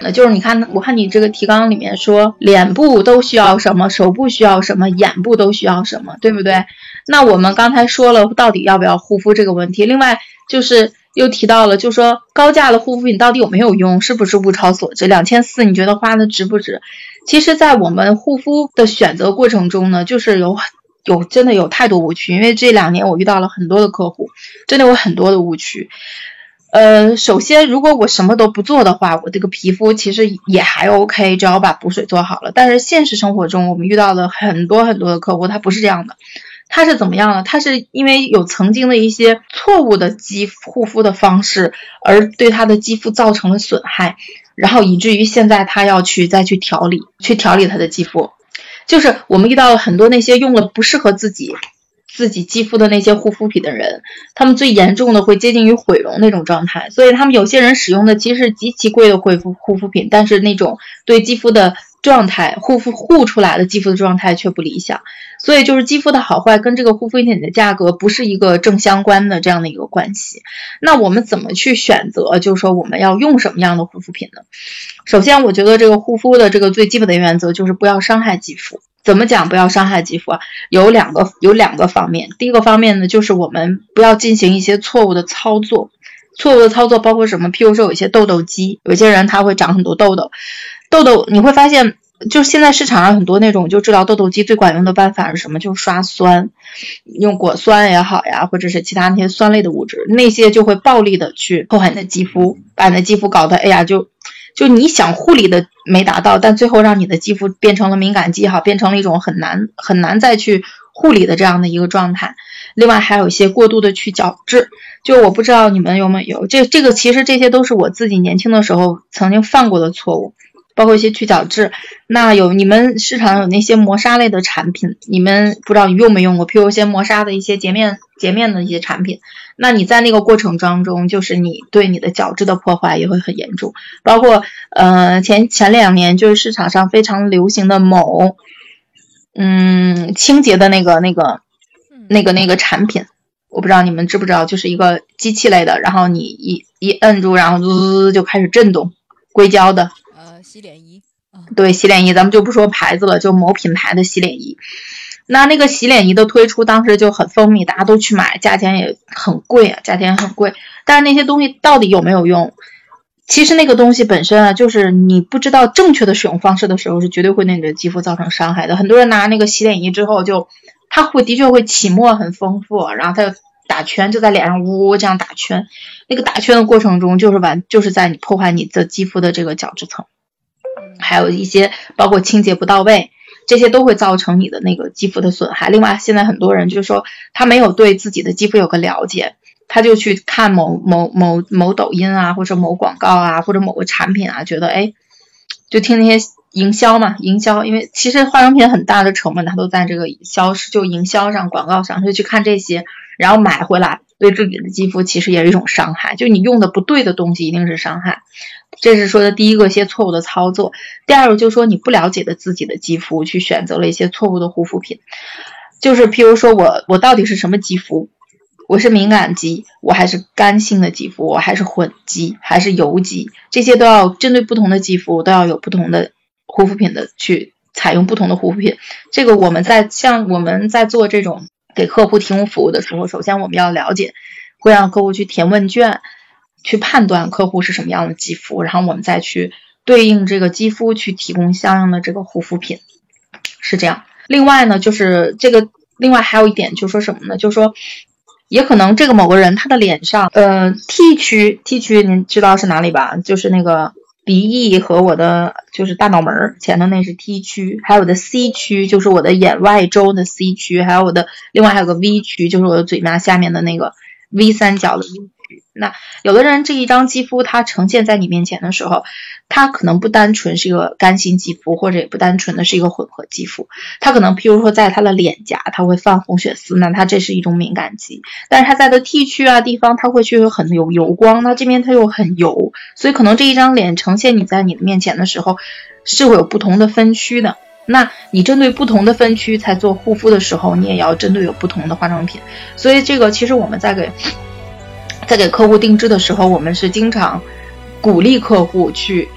呃，就是你看，我看你这个提纲里面说，脸部都需要什么，手部需要什么，眼部都需要什么，对不对？那我们刚才说了，到底要不要护肤这个问题。另外就是又提到了，就说高价的护肤品到底有没有用，是不是物超所值？两千四，你觉得花的值不值？其实，在我们护肤的选择过程中呢，就是有有真的有太多误区，因为这两年我遇到了很多的客户，真的有很多的误区。呃，首先，如果我什么都不做的话，我这个皮肤其实也还 OK，只要把补水做好了。但是现实生活中，我们遇到的很多很多的客户，他不是这样的，他是怎么样呢？他是因为有曾经的一些错误的肌护肤的方式，而对他的肌肤造成了损害，然后以至于现在他要去再去调理，去调理他的肌肤。就是我们遇到了很多那些用了不适合自己。自己肌肤的那些护肤品的人，他们最严重的会接近于毁容那种状态，所以他们有些人使用的其实是极其贵的护肤护肤品，但是那种对肌肤的状态护肤护出来的肌肤的状态却不理想，所以就是肌肤的好坏跟这个护肤品的价格不是一个正相关的这样的一个关系。那我们怎么去选择？就是说我们要用什么样的护肤品呢？首先，我觉得这个护肤的这个最基本的原则就是不要伤害肌肤。怎么讲不要伤害肌肤啊？有两个有两个方面。第一个方面呢，就是我们不要进行一些错误的操作。错误的操作包括什么？譬如说有一些痘痘肌，有些人他会长很多痘痘。痘痘你会发现，就现在市场上很多那种就治疗痘痘肌最管用的办法是什么？就是刷酸，用果酸也好呀，或者是其他那些酸类的物质，那些就会暴力的去破坏你的肌肤，把你的肌肤搞得哎呀就。就你想护理的没达到，但最后让你的肌肤变成了敏感肌，哈，变成了一种很难很难再去护理的这样的一个状态。另外还有一些过度的去角质，就我不知道你们有没有这这个，其实这些都是我自己年轻的时候曾经犯过的错误，包括一些去角质。那有你们市场有那些磨砂类的产品，你们不知道用没用过？譬如一些磨砂的一些洁面洁面的一些产品。那你在那个过程当中，就是你对你的角质的破坏也会很严重，包括呃前前两年就是市场上非常流行的某嗯清洁的那个那个那个那个产品，我不知道你们知不知道，就是一个机器类的，然后你一一摁住，然后滋就开始震动，硅胶的呃洗脸仪，对洗脸仪，咱们就不说牌子了，就某品牌的洗脸仪。那那个洗脸仪的推出，当时就很风靡，大家都去买，价钱也很贵啊，价钱很贵。但是那些东西到底有没有用？其实那个东西本身啊，就是你不知道正确的使用方式的时候，是绝对会对你的肌肤造成伤害的。很多人拿那个洗脸仪之后，就它会的确会起沫很丰富，然后它打圈就在脸上呜呜这样打圈。那个打圈的过程中，就是完就是在你破坏你的肌肤的这个角质层，还有一些包括清洁不到位。这些都会造成你的那个肌肤的损害。另外，现在很多人就是说，他没有对自己的肌肤有个了解，他就去看某某某某抖音啊，或者某广告啊，或者某个产品啊，觉得哎，就听那些营销嘛，营销。因为其实化妆品很大的成本，它都在这个销就营销上、广告上，就去看这些，然后买回来，对自己的肌肤其实也是一种伤害。就你用的不对的东西，一定是伤害。这是说的第一个些错误的操作，第二个就是说你不了解的自己的肌肤，去选择了一些错误的护肤品，就是譬如说我我到底是什么肌肤，我是敏感肌，我还是干性的肌肤，我还是混肌，还是油肌，这些都要针对不同的肌肤都要有不同的护肤品的去采用不同的护肤品。这个我们在像我们在做这种给客户提供服务的时候，首先我们要了解，会让客户去填问卷。去判断客户是什么样的肌肤，然后我们再去对应这个肌肤去提供相应的这个护肤品，是这样。另外呢，就是这个，另外还有一点就是说什么呢？就是说，也可能这个某个人他的脸上，呃，T 区，T 区您知道是哪里吧？就是那个鼻翼和我的就是大脑门前头那是 T 区，还有我的 C 区就是我的眼外周的 C 区，还有我的另外还有个 V 区，就是我的嘴巴下面的那个 V 三角的。那有的人这一张肌肤它呈现在你面前的时候，它可能不单纯是一个干性肌肤，或者也不单纯的是一个混合肌肤，它可能譬如说在它的脸颊，它会泛红血丝，那它这是一种敏感肌；但是它在的 T 区啊地方，它会去很有油光，那这边它又很油，所以可能这一张脸呈现你在你的面前的时候，是会有不同的分区的。那你针对不同的分区才做护肤的时候，你也要针对有不同的化妆品。所以这个其实我们在给在给客户定制的时候，我们是经常鼓励客户去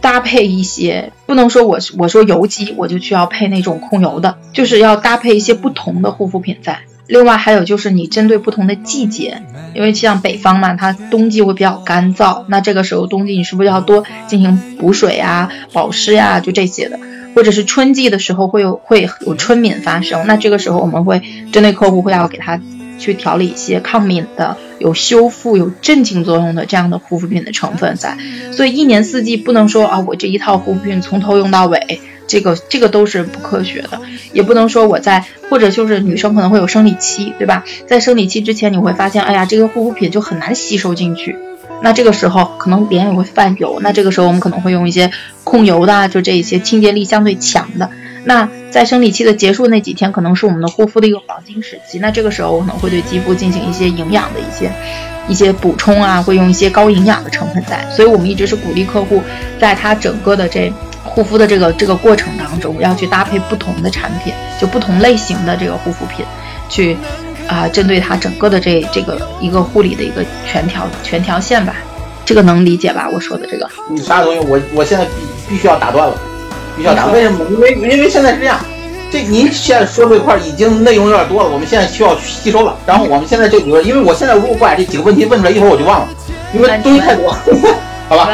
搭配一些，不能说我我说油肌我就需要配那种控油的，就是要搭配一些不同的护肤品在。另外还有就是你针对不同的季节，因为像北方嘛，它冬季会比较干燥，那这个时候冬季你是不是要多进行补水啊、保湿呀，就这些的。或者是春季的时候会有会有春敏发生，那这个时候我们会针对客户会要给他去调理一些抗敏的、有修复、有镇静作用的这样的护肤品的成分在。所以一年四季不能说啊，我这一套护肤品从头用到尾，这个这个都是不科学的。也不能说我在或者就是女生可能会有生理期，对吧？在生理期之前你会发现，哎呀，这个护肤品就很难吸收进去。那这个时候可能脸也会泛油，那这个时候我们可能会用一些控油的，就这一些清洁力相对强的。那在生理期的结束那几天，可能是我们的护肤的一个黄金时期。那这个时候我可能会对肌肤进行一些营养的一些一些补充啊，会用一些高营养的成分在。所以我们一直是鼓励客户，在他整个的这护肤的这个这个过程当中，要去搭配不同的产品，就不同类型的这个护肤品，去。啊，针对它整个的这这个一个护理的一个全条全条线吧，这个能理解吧？我说的这个，你啥东西？我我现在必必须要打断了，必须要打。为什么？因为因为现在是这样，这您现在说这块已经内容有点多了，我们现在需要吸收了。然后我们现在这几个，因为我现在如果不把这几个问题问出来，一会儿我就忘了，因为东西太多，好吧？